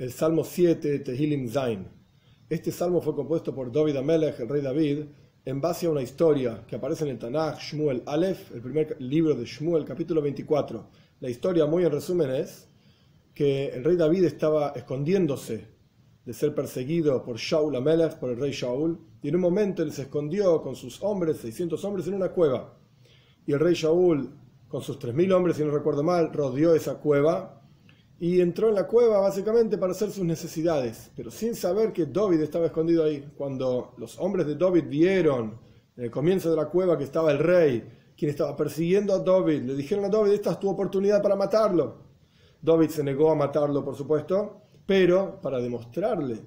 el Salmo 7, Tehilim Zain. Este salmo fue compuesto por David Amelech, el rey David, en base a una historia que aparece en el Tanakh, Shmuel Aleph, el primer libro de Shmuel, capítulo 24. La historia, muy en resumen, es que el rey David estaba escondiéndose de ser perseguido por Shaul Amelech, por el rey Shaul, y en un momento él se escondió con sus hombres, 600 hombres, en una cueva. Y el rey Shaul, con sus 3.000 hombres, si no recuerdo mal, rodeó esa cueva y entró en la cueva básicamente para hacer sus necesidades, pero sin saber que David estaba escondido ahí. Cuando los hombres de David vieron en el comienzo de la cueva que estaba el rey, quien estaba persiguiendo a David, le dijeron a David, esta es tu oportunidad para matarlo. David se negó a matarlo, por supuesto, pero para demostrarle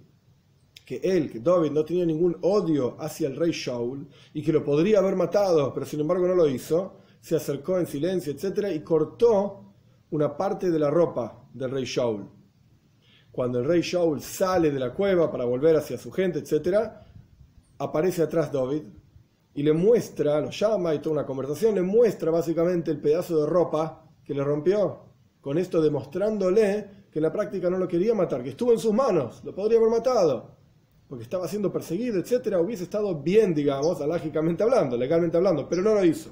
que él, que David no tenía ningún odio hacia el rey Shaul y que lo podría haber matado, pero sin embargo no lo hizo, se acercó en silencio, etc., y cortó una parte de la ropa del rey Shaul. Cuando el rey Shaul sale de la cueva para volver hacia su gente, etc., aparece atrás David y le muestra, lo llama y toda una conversación, le muestra básicamente el pedazo de ropa que le rompió, con esto demostrándole que en la práctica no lo quería matar, que estuvo en sus manos, lo podría haber matado, porque estaba siendo perseguido, etc., hubiese estado bien, digamos, alágicamente hablando, legalmente hablando, pero no lo hizo.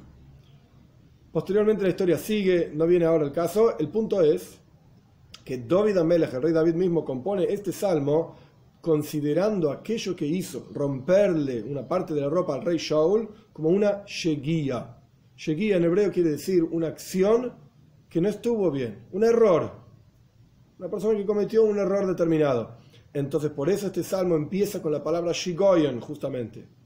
Posteriormente la historia sigue, no viene ahora el caso. El punto es que David Amelech, el rey David mismo, compone este salmo considerando aquello que hizo, romperle una parte de la ropa al rey Shaul, como una sheguía. Sheguía en hebreo quiere decir una acción que no estuvo bien, un error. Una persona que cometió un error determinado. Entonces, por eso este salmo empieza con la palabra shigoyen, justamente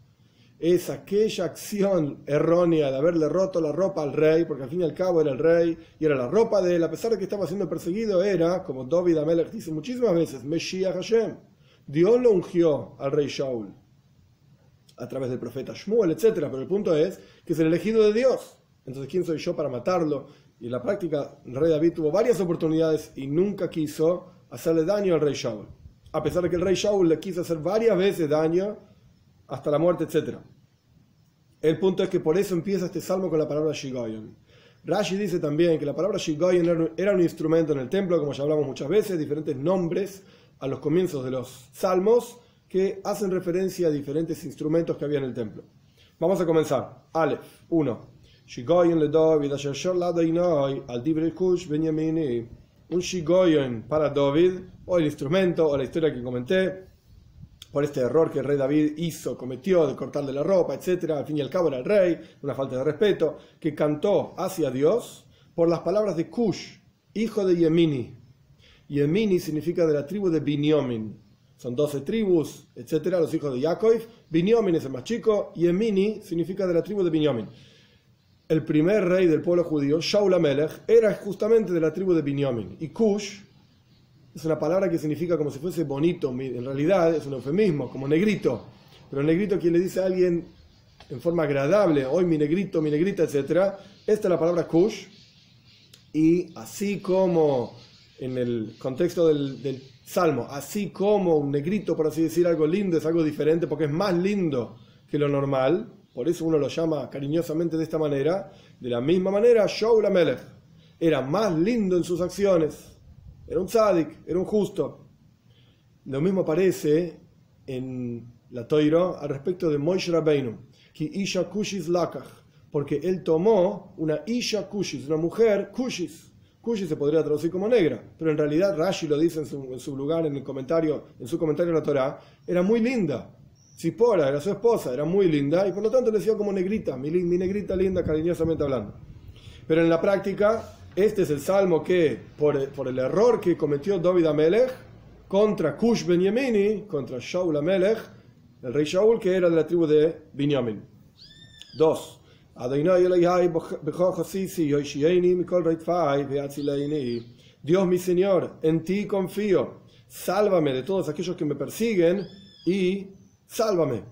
es aquella acción errónea de haberle roto la ropa al rey, porque al fin y al cabo era el rey y era la ropa de él, a pesar de que estaba siendo perseguido, era, como David Amelech dice muchísimas veces, Meshiach Hashem. Dios lo ungió al rey Shaul a través del profeta Shmuel, etc. Pero el punto es que es el elegido de Dios. Entonces, ¿quién soy yo para matarlo? Y en la práctica, el rey David tuvo varias oportunidades y nunca quiso hacerle daño al rey Shaul. A pesar de que el rey Shaul le quiso hacer varias veces daño hasta la muerte, etc. El punto es que por eso empieza este salmo con la palabra Shigoyon. Rashi dice también que la palabra Shigoyon era un instrumento en el templo, como ya hablamos muchas veces, diferentes nombres a los comienzos de los salmos que hacen referencia a diferentes instrumentos que había en el templo. Vamos a comenzar. Aleph 1. Shigoyon le David, al Dibre Kush Benyamini. Un Shigoyon para David, o el instrumento, o la historia que comenté, por este error que el rey David hizo, cometió de cortarle la ropa, etc. Al fin y al cabo era el rey, una falta de respeto, que cantó hacia Dios por las palabras de Cush, hijo de Yemini. Yemini significa de la tribu de Binyomin. Son doce tribus, etc. Los hijos de Yaakov. Binyomin es el más chico. Yemini significa de la tribu de Binyomin. El primer rey del pueblo judío, Shaul Amelech, era justamente de la tribu de Binyomin. Y Cush es una palabra que significa como si fuese bonito, en realidad es un eufemismo, como negrito. Pero negrito quien le dice a alguien en forma agradable, hoy mi negrito, mi negrita, etc. Esta es la palabra kush. Y así como en el contexto del, salmo, así como un negrito, por así decir, algo lindo, es algo diferente porque es más lindo que lo normal, por eso uno lo llama cariñosamente de esta manera, de la misma manera, Shaul Amelech era más lindo en sus acciones era un tzadik, era un justo. Lo mismo aparece en la Toiro al respecto de Moishe Rabbeinu, que Isha Kushis Lakach, porque él tomó una Isha Kushis, una mujer Kushis. Kushis se podría traducir como negra, pero en realidad Rashi lo dice en su, lugar, en el comentario, en su comentario en la Torah, era muy linda. Zipora era su esposa, era muy linda y por lo tanto le decía como negrita, mi, mi negrita linda, cariñosamente hablando. Pero en la práctica este es el salmo que, por, el error que cometió David Amelech contra Kush Ben Yemini, contra Shaul Amelech, el rey Shaul, que era de la tribu de Binyamin. Dos. Dios mi Señor, en ti confío, sálvame de todos aquellos que me persiguen y sálvame.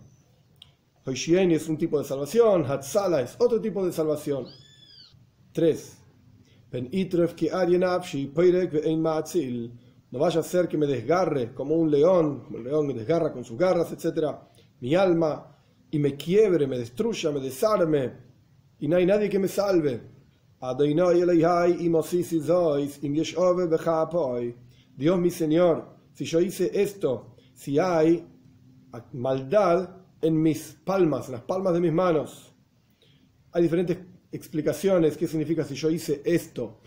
Hoishieni es un tipo de salvación, Hatzala es otro tipo de salvación. Tres. No vaya a ser que me desgarre como un león, como el león me desgarra con sus garras, etc. Mi alma y me quiebre, me destruya, me desarme y no hay nadie que me salve. Dios mi Señor, si yo hice esto, si hay maldad en mis palmas, en las palmas de mis manos. Hay diferentes explicaciones qué significa si yo hice esto.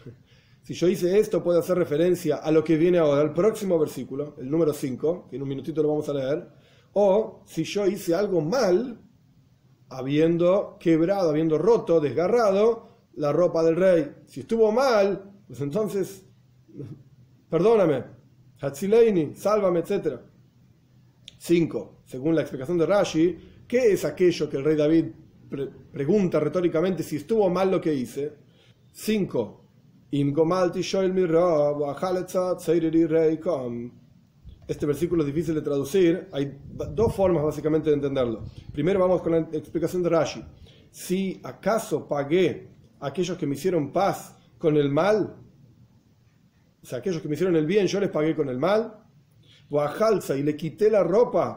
Si yo hice esto puede hacer referencia a lo que viene ahora, al próximo versículo, el número 5, que en un minutito lo vamos a leer. O si yo hice algo mal, habiendo quebrado, habiendo roto, desgarrado la ropa del rey. Si estuvo mal, pues entonces, perdóname, Hatzileini, sálvame, etc. 5. Según la explicación de Rashi, ¿qué es aquello que el rey David pregunta retóricamente si estuvo mal lo que hice? 5. Este versículo es difícil de traducir. Hay dos formas básicamente de entenderlo. Primero vamos con la explicación de Rashi. Si acaso pagué a aquellos que me hicieron paz con el mal, o sea, aquellos que me hicieron el bien, yo les pagué con el mal, y le quité la ropa,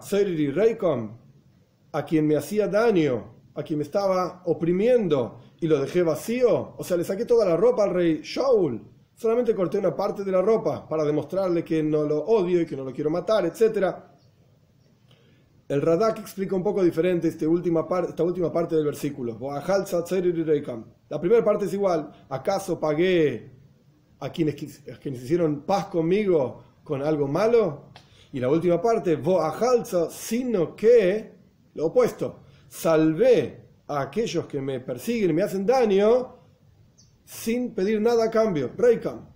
a quien me hacía daño, a quien me estaba oprimiendo, y lo dejé vacío, o sea, le saqué toda la ropa al rey Shaul, solamente corté una parte de la ropa para demostrarle que no lo odio y que no lo quiero matar, etc. El Radak explica un poco diferente esta última, esta última parte del versículo. La primera parte es igual. ¿Acaso pagué a quienes, a quienes hicieron paz conmigo con algo malo? Y la última parte, sino que, lo opuesto, salvé a aquellos que me persiguen y me hacen daño sin pedir nada a cambio. Reikam.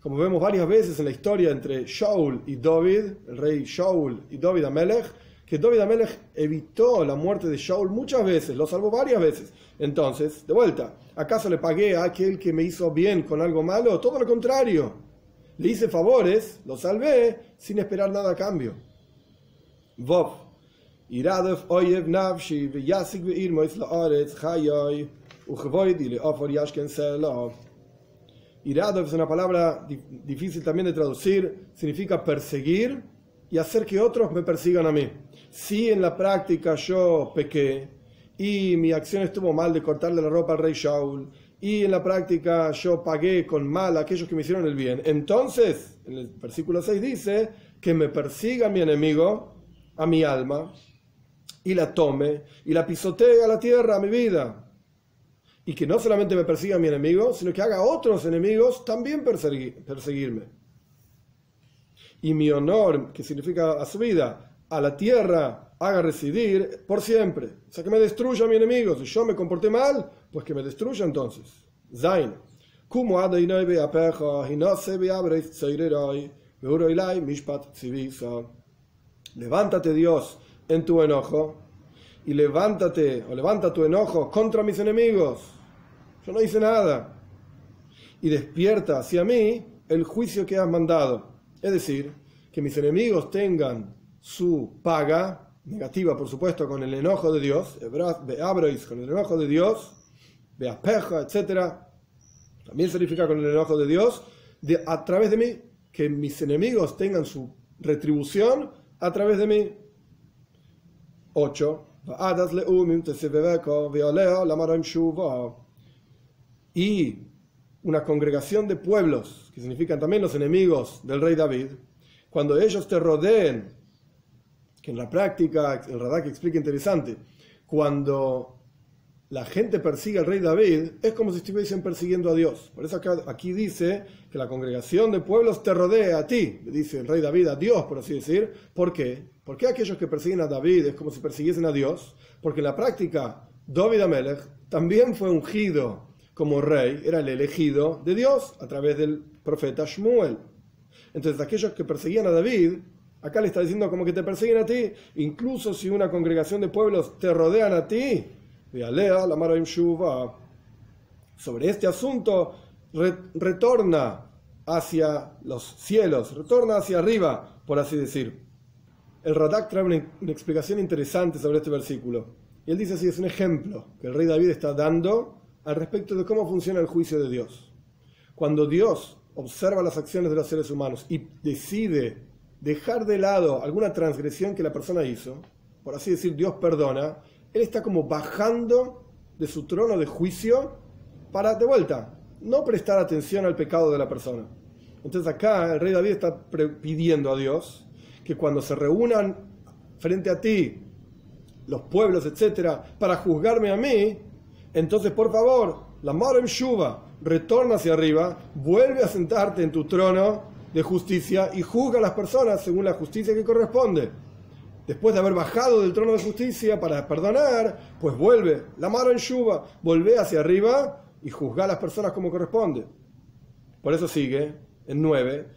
Como vemos varias veces en la historia entre Shaul y David, el rey Shaul y David Amelech, que David Amelech evitó la muerte de Shaul muchas veces, lo salvó varias veces. Entonces, de vuelta, ¿acaso le pagué a aquel que me hizo bien con algo malo? Todo lo contrario. Le hice favores, lo salvé sin esperar nada a cambio. Vov. oyev nafshi Iradov es una palabra difícil también de traducir, significa perseguir y hacer que otros me persigan a mí. Si en la práctica yo pequé y mi acción estuvo mal de cortarle la ropa al rey Shaul y en la práctica yo pagué con mal a aquellos que me hicieron el bien, entonces, en el versículo 6 dice que me persiga mi enemigo, a mi alma, y la tome y la pisotee a la tierra, a mi vida y que no solamente me persiga mi enemigo, sino que haga otros enemigos también perseguirme. Y mi honor, que significa a su vida, a la tierra haga residir por siempre. O sea, que me destruya mi enemigo. Si yo me comporté mal, pues que me destruya entonces. Zain. Levántate Dios en tu enojo y levántate o levanta tu enojo contra mis enemigos yo no hice nada. Y despierta hacia mí el juicio que has mandado. Es decir, que mis enemigos tengan su paga, negativa por supuesto, con el enojo de Dios, Abrois con el enojo de Dios, Beapeja, etc. También significa con el enojo de Dios, de, a través de mí, que mis enemigos tengan su retribución a través de mí. 8 y una congregación de pueblos, que significan también los enemigos del rey David, cuando ellos te rodeen, que en la práctica, el Radak explica interesante, cuando la gente persigue al rey David, es como si estuviesen persiguiendo a Dios. Por eso aquí dice que la congregación de pueblos te rodea a ti, dice el rey David a Dios, por así decir. ¿Por qué? ¿Por qué aquellos que persiguen a David es como si persiguiesen a Dios? Porque en la práctica, David Amelech también fue ungido como rey, era el elegido de Dios a través del profeta Shmuel. Entonces aquellos que perseguían a David, acá le está diciendo como que te persiguen a ti, incluso si una congregación de pueblos te rodean a ti, la sobre este asunto retorna hacia los cielos, retorna hacia arriba, por así decir. El Radak trae una, una explicación interesante sobre este versículo. Y él dice así, es un ejemplo que el rey David está dando al respecto de cómo funciona el juicio de Dios. Cuando Dios observa las acciones de los seres humanos y decide dejar de lado alguna transgresión que la persona hizo, por así decir, Dios perdona, Él está como bajando de su trono de juicio para, de vuelta, no prestar atención al pecado de la persona. Entonces acá el rey David está pidiendo a Dios que cuando se reúnan frente a ti los pueblos, etcétera, para juzgarme a mí, entonces por favor, la Marem Shuba, retorna hacia arriba, vuelve a sentarte en tu trono de justicia y juzga a las personas según la justicia que corresponde. Después de haber bajado del trono de justicia para perdonar, pues vuelve, la Marem Shuba, vuelve hacia arriba y juzga a las personas como corresponde. Por eso sigue en 9,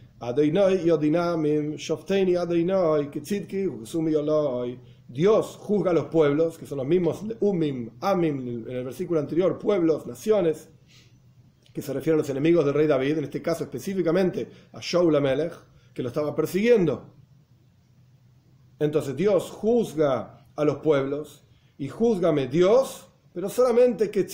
Dios juzga a los pueblos, que son los mismos de Umim, Amim, en el versículo anterior, pueblos, naciones, que se refieren a los enemigos del rey David, en este caso específicamente a Shaul Amelech, que lo estaba persiguiendo. Entonces Dios juzga a los pueblos y juzgame Dios, pero solamente que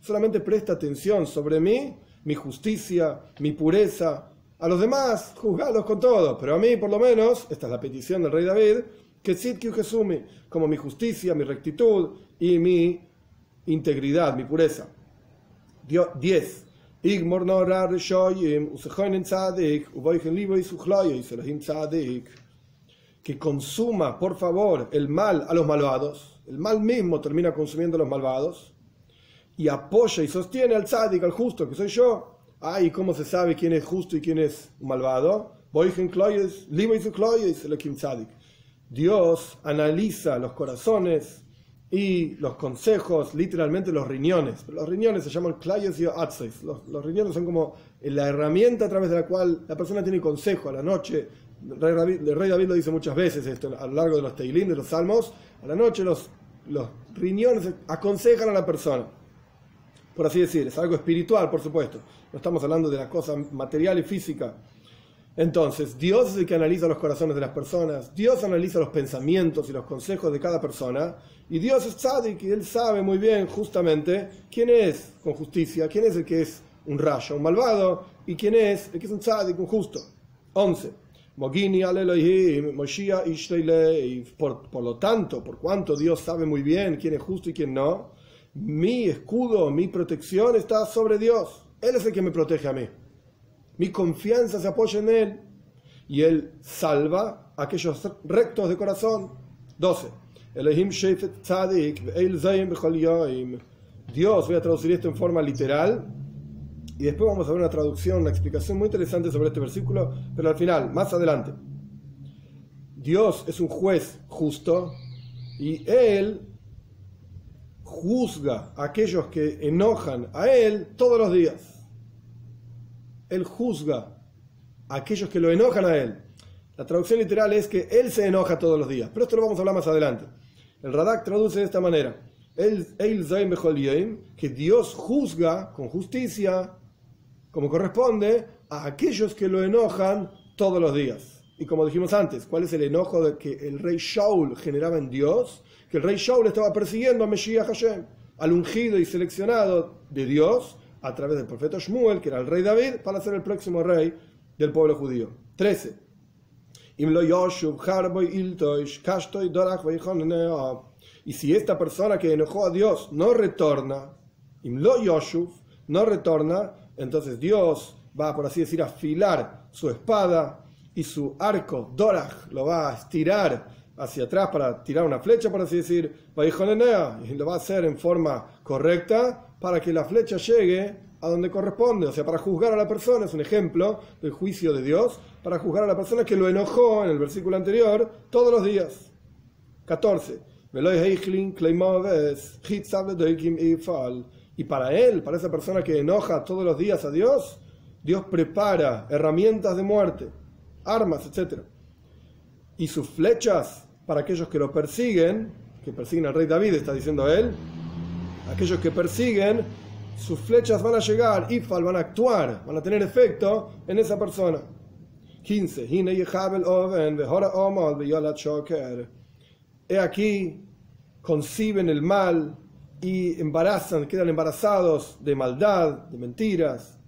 solamente presta atención sobre mí, mi justicia, mi pureza, a los demás, juzgalos con todo, pero a mí, por lo menos, esta es la petición del rey David, que Jesumi, como mi justicia, mi rectitud y mi integridad, mi pureza. 10. Que consuma, por favor, el mal a los malvados. El mal mismo termina consumiendo a los malvados. Y apoya y sostiene al tzadik, al justo, que soy yo. Ay, ¿cómo se sabe quién es justo y quién es malvado? Dios analiza los corazones y los consejos, literalmente los riñones. Los riñones se llaman clayos y atseis. Los, los, riñones son como la herramienta a través de la cual la persona tiene consejo a la noche. El rey David, el rey David lo dice muchas veces esto a lo largo de los teilín, de los salmos. A la noche los, los riñones aconsejan a la persona por así decir, es algo espiritual, por supuesto. No estamos hablando de la cosa material y física. Entonces, Dios es el que analiza los corazones de las personas, Dios analiza los pensamientos y los consejos de cada persona, y Dios es tzadik y Él sabe muy bien justamente quién es con justicia, quién es el que es un rayo, un malvado, y quién es el que es un tzadik, un justo. 11. Por, por lo tanto, por cuanto Dios sabe muy bien quién es justo y quién no, mi escudo, mi protección está sobre Dios. Él es el que me protege a mí. Mi confianza se apoya en Él. Y Él salva a aquellos rectos de corazón. 12. Dios, voy a traducir esto en forma literal. Y después vamos a ver una traducción, una explicación muy interesante sobre este versículo. Pero al final, más adelante. Dios es un juez justo. Y Él juzga a aquellos que enojan a Él todos los días. Él juzga a aquellos que lo enojan a Él. La traducción literal es que Él se enoja todos los días, pero esto lo vamos a hablar más adelante. El Radak traduce de esta manera. Que Dios juzga con justicia, como corresponde, a aquellos que lo enojan todos los días. Y como dijimos antes, ¿cuál es el enojo que el rey Shaul generaba en Dios? que el rey Shaul estaba persiguiendo a Mesías Hashem, al ungido y seleccionado de Dios a través del profeta Shmuel, que era el rey David, para ser el próximo rey del pueblo judío. 13. Y si esta persona que enojó a Dios no retorna, no retorna, entonces Dios va, por así decir, a afilar su espada y su arco, Dorach, lo va a estirar hacia atrás para tirar una flecha, por así decir, y lo va a hacer en forma correcta para que la flecha llegue a donde corresponde, o sea, para juzgar a la persona, es un ejemplo del juicio de Dios, para juzgar a la persona que lo enojó en el versículo anterior todos los días. 14. Y para él, para esa persona que enoja todos los días a Dios, Dios prepara herramientas de muerte, armas, etc. Y sus flechas para aquellos que lo persiguen, que persiguen al rey David, está diciendo él, aquellos que persiguen, sus flechas van a llegar, Ifal van a actuar, van a tener efecto en esa persona. 15. He aquí, conciben el mal y embarazan, quedan embarazados de maldad, de mentiras.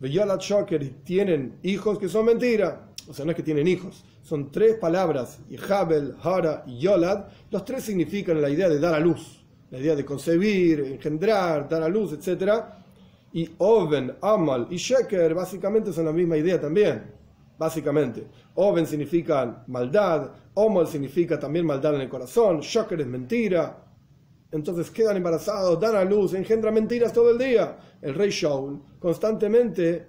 Y tienen hijos que son mentiras o sea, no es que tienen hijos, son tres palabras, Yhabel, Hara y Yolad, los tres significan la idea de dar a luz, la idea de concebir, engendrar, dar a luz, etc. Y Oven, Amal y Sheker básicamente son la misma idea también. Básicamente. Oven significa maldad, Omal significa también maldad en el corazón, Sheker es mentira. Entonces quedan embarazados, dan a luz, engendran mentiras todo el día. El rey Shaul constantemente,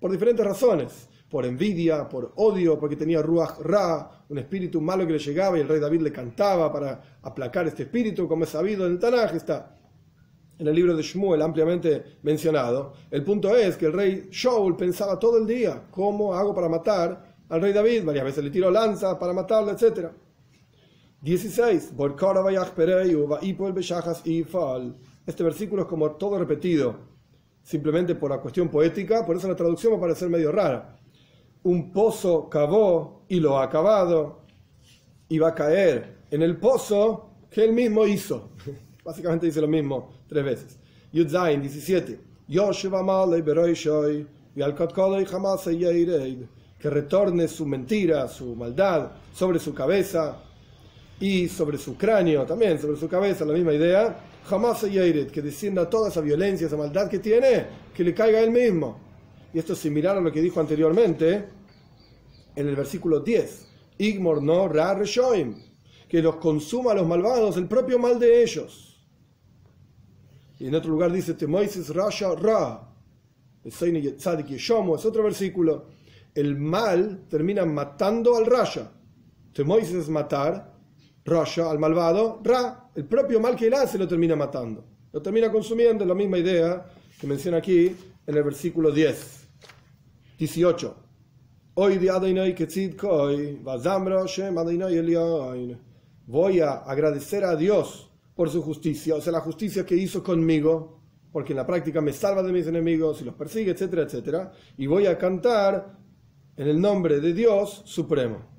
por diferentes razones, por envidia, por odio, porque tenía Ruach Ra, un espíritu malo que le llegaba y el rey David le cantaba para aplacar este espíritu, como es sabido en el Tanaj, está en el libro de Shmuel ampliamente mencionado. El punto es que el rey Shaul pensaba todo el día, ¿cómo hago para matar al rey David? Varias veces le tiró lanza para matarlo, etc. 16. Este versículo es como todo repetido, simplemente por la cuestión poética, por eso la traducción va a parecer medio rara un pozo cavó y lo ha acabado y va a caer en el pozo que él mismo hizo. Básicamente dice lo mismo tres veces. Yudzain 17. Que retorne su mentira, su maldad sobre su cabeza y sobre su cráneo también, sobre su cabeza, la misma idea. Jamás que descienda toda esa violencia, esa maldad que tiene, que le caiga a él mismo. Y esto es similar a lo que dijo anteriormente en el versículo 10. Igmor no ra reshoim, que los consuma a los malvados el propio mal de ellos. Y en otro lugar dice Temoises rasha ra. Es otro versículo. El mal termina matando al rasha. Temoises es matar, rasha al malvado, ra. El propio mal que él hace lo termina matando. Lo termina consumiendo, la misma idea que menciona aquí en el versículo 10. 18. Hoy Voy a agradecer a Dios por su justicia, o sea, la justicia que hizo conmigo, porque en la práctica me salva de mis enemigos y los persigue, etcétera, etcétera. Y voy a cantar en el nombre de Dios Supremo.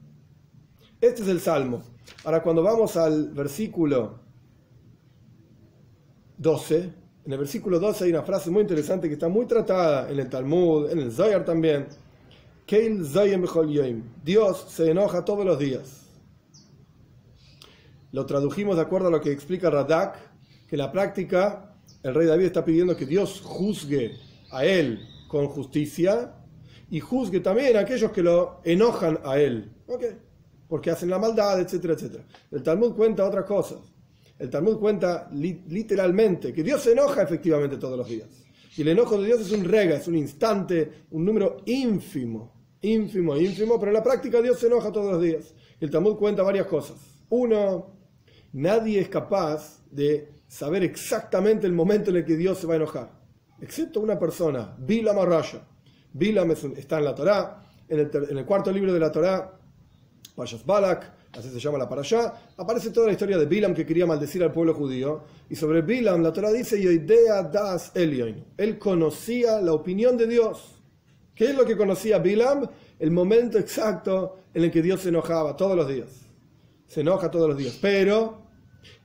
Este es el Salmo. Ahora, cuando vamos al versículo 12, en el versículo 12 hay una frase muy interesante que está muy tratada en el Talmud, en el Zohar también. Dios se enoja todos los días. Lo tradujimos de acuerdo a lo que explica Radak, que la práctica el rey David está pidiendo que Dios juzgue a él con justicia y juzgue también a aquellos que lo enojan a él, porque hacen la maldad, etcétera, etcétera. El Talmud cuenta otras cosas. El Talmud cuenta literalmente que Dios se enoja efectivamente todos los días. Y el enojo de Dios es un rega, es un instante, un número ínfimo, ínfimo, ínfimo, pero en la práctica Dios se enoja todos los días. El Talmud cuenta varias cosas. Uno, nadie es capaz de saber exactamente el momento en el que Dios se va a enojar, excepto una persona, Bilam Arraya. Bilam está en la Torá, en el, en el cuarto libro de la Torá, Payas Balak, así se llama la para allá, aparece toda la historia de Bilam que quería maldecir al pueblo judío. Y sobre Bilam la Torah dice, idea das Él conocía la opinión de Dios. ¿Qué es lo que conocía Bilam? El momento exacto en el que Dios se enojaba todos los días. Se enoja todos los días. Pero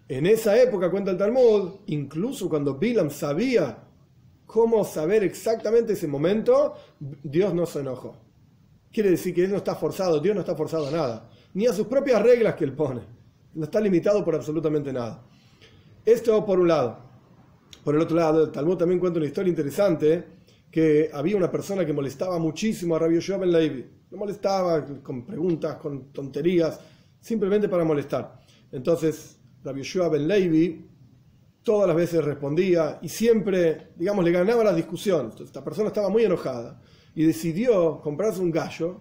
en esa época, cuenta el Talmud, incluso cuando Bilam sabía cómo saber exactamente ese momento, Dios no se enojó. Quiere decir que Él no está forzado, Dios no está forzado a nada ni a sus propias reglas que él pone. No está limitado por absolutamente nada. Esto por un lado. Por el otro lado, el Talmud también cuenta una historia interesante que había una persona que molestaba muchísimo a Rabbi Yoshua Ben Levi. Lo molestaba con preguntas, con tonterías, simplemente para molestar. Entonces, Rabbi Yoshua Ben Levi todas las veces respondía y siempre, digamos, le ganaba la discusión. Entonces, esta persona estaba muy enojada y decidió comprarse un gallo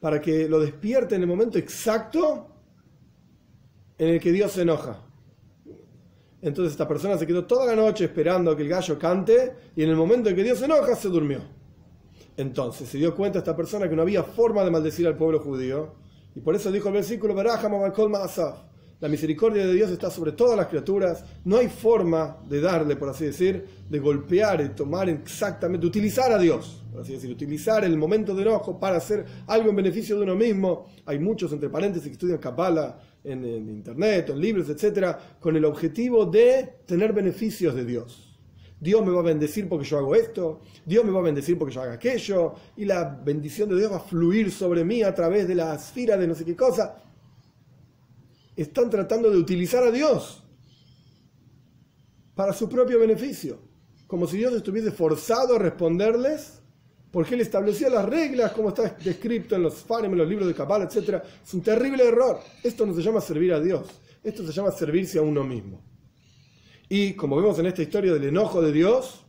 para que lo despierte en el momento exacto en el que Dios se enoja. Entonces esta persona se quedó toda la noche esperando a que el gallo cante y en el momento en que Dios se enoja se durmió. Entonces se dio cuenta esta persona que no había forma de maldecir al pueblo judío y por eso dijo el versículo la misericordia de Dios está sobre todas las criaturas. No hay forma de darle, por así decir, de golpear y tomar exactamente, utilizar a Dios, por así decir, utilizar el momento de enojo para hacer algo en beneficio de uno mismo. Hay muchos, entre paréntesis, que estudian Kabbalah en, en internet, en libros, etcétera, con el objetivo de tener beneficios de Dios. Dios me va a bendecir porque yo hago esto, Dios me va a bendecir porque yo haga aquello, y la bendición de Dios va a fluir sobre mí a través de la esfera de no sé qué cosa están tratando de utilizar a Dios para su propio beneficio. como si Dios estuviese forzado a responderles, porque Él establecía las reglas, como está descrito en los Farim, en los libros de Kabbalah, etc. Es un terrible error. Esto no se llama servir a Dios, esto se llama servirse a uno mismo. Y como vemos en esta historia del enojo de Dios,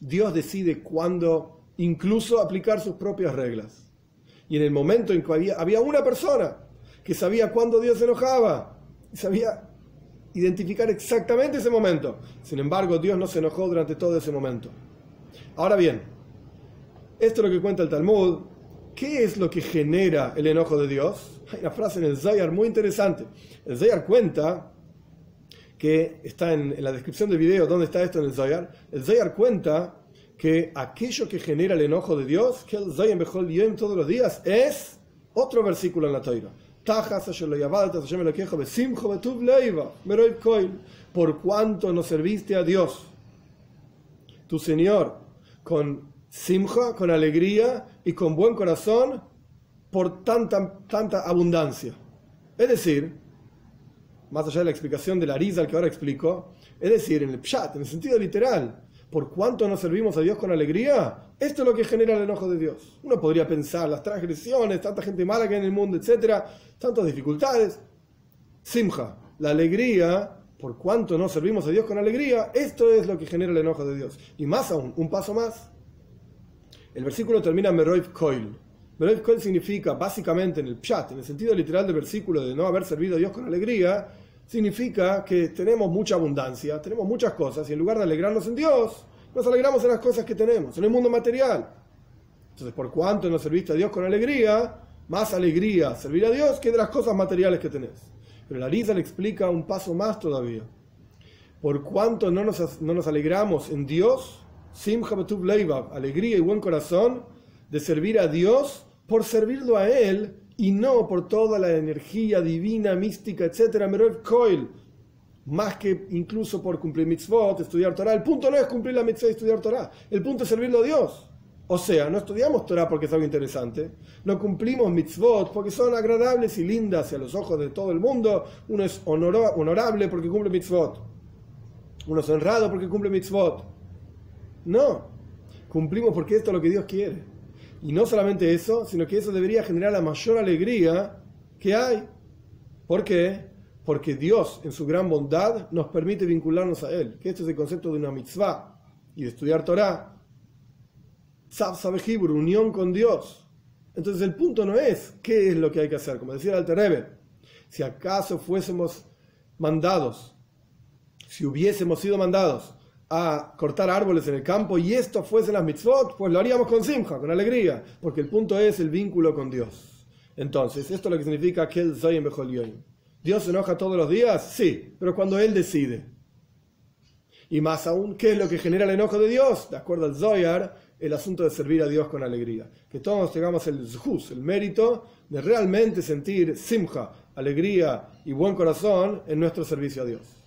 Dios decide cuándo incluso aplicar sus propias reglas. Y en el momento en que había, había una persona que sabía cuándo Dios se enojaba, y sabía identificar exactamente ese momento. Sin embargo, Dios no se enojó durante todo ese momento. Ahora bien, esto es lo que cuenta el Talmud. ¿Qué es lo que genera el enojo de Dios? Hay una frase en el Zayar muy interesante. El Zayar cuenta que está en, la descripción del video, ¿dónde está esto en el Zayar? El Zayar cuenta que aquello que genera el enojo de Dios, que el Zayar Bejol todos los días, es otro versículo en la Torah. Por cuanto no serviste a Dios, tu Señor, con simcha, con alegría y con buen corazón, por tanta, tanta abundancia. Es decir, más allá de la explicación de la risa que ahora explico, es decir, en el pshat, en el sentido literal, por cuánto no servimos a Dios con alegría, esto es lo que genera el enojo de Dios. Uno podría pensar las transgresiones, tanta gente mala que hay en el mundo, etcétera, tantas dificultades. Simja, la alegría, por cuánto no servimos a Dios con alegría, esto es lo que genera el enojo de Dios. Y más aún, un paso más. El versículo termina Meroiv Koil. Meroiv Koil significa, básicamente en el pshat, en el sentido literal del versículo de no haber servido a Dios con alegría, significa que tenemos mucha abundancia, tenemos muchas cosas, y en lugar de alegrarnos en Dios, nos alegramos en las cosas que tenemos, en el mundo material. Entonces, por cuanto no serviste a Dios con alegría, más alegría servir a Dios que de las cosas materiales que tenés. Pero la Risa le explica un paso más todavía. Por cuanto no nos, no nos alegramos en Dios, Simcha Leibab, alegría y buen corazón, de servir a Dios por servirlo a Él y no por toda la energía divina, mística, etc. Meroev Koil, más que incluso por cumplir mitzvot, estudiar Torah. El punto no es cumplir la mitzvah y estudiar Torah, el punto es servirlo a Dios. O sea, no estudiamos Torah porque es algo interesante, no cumplimos mitzvot porque son agradables y lindas a los ojos de todo el mundo. Uno es honorable porque cumple mitzvot, uno es honrado porque cumple mitzvot. No, cumplimos porque esto es lo que Dios quiere. Y no solamente eso, sino que eso debería generar la mayor alegría que hay. ¿Por qué? Porque Dios, en su gran bondad, nos permite vincularnos a Él. Que este es el concepto de una mitzvah y de estudiar Torah. Sab sabe unión con Dios. Entonces el punto no es qué es lo que hay que hacer. Como decía el Alter si acaso fuésemos mandados, si hubiésemos sido mandados a cortar árboles en el campo y esto fuese las mitzvot, pues lo haríamos con simja, con alegría, porque el punto es el vínculo con Dios. Entonces, esto es lo que significa que el ¿Dios se enoja todos los días? Sí, pero cuando Él decide. Y más aún, ¿qué es lo que genera el enojo de Dios? De acuerdo al Zoyar, el asunto de servir a Dios con alegría. Que todos tengamos el zhus, el mérito de realmente sentir simja, alegría y buen corazón en nuestro servicio a Dios.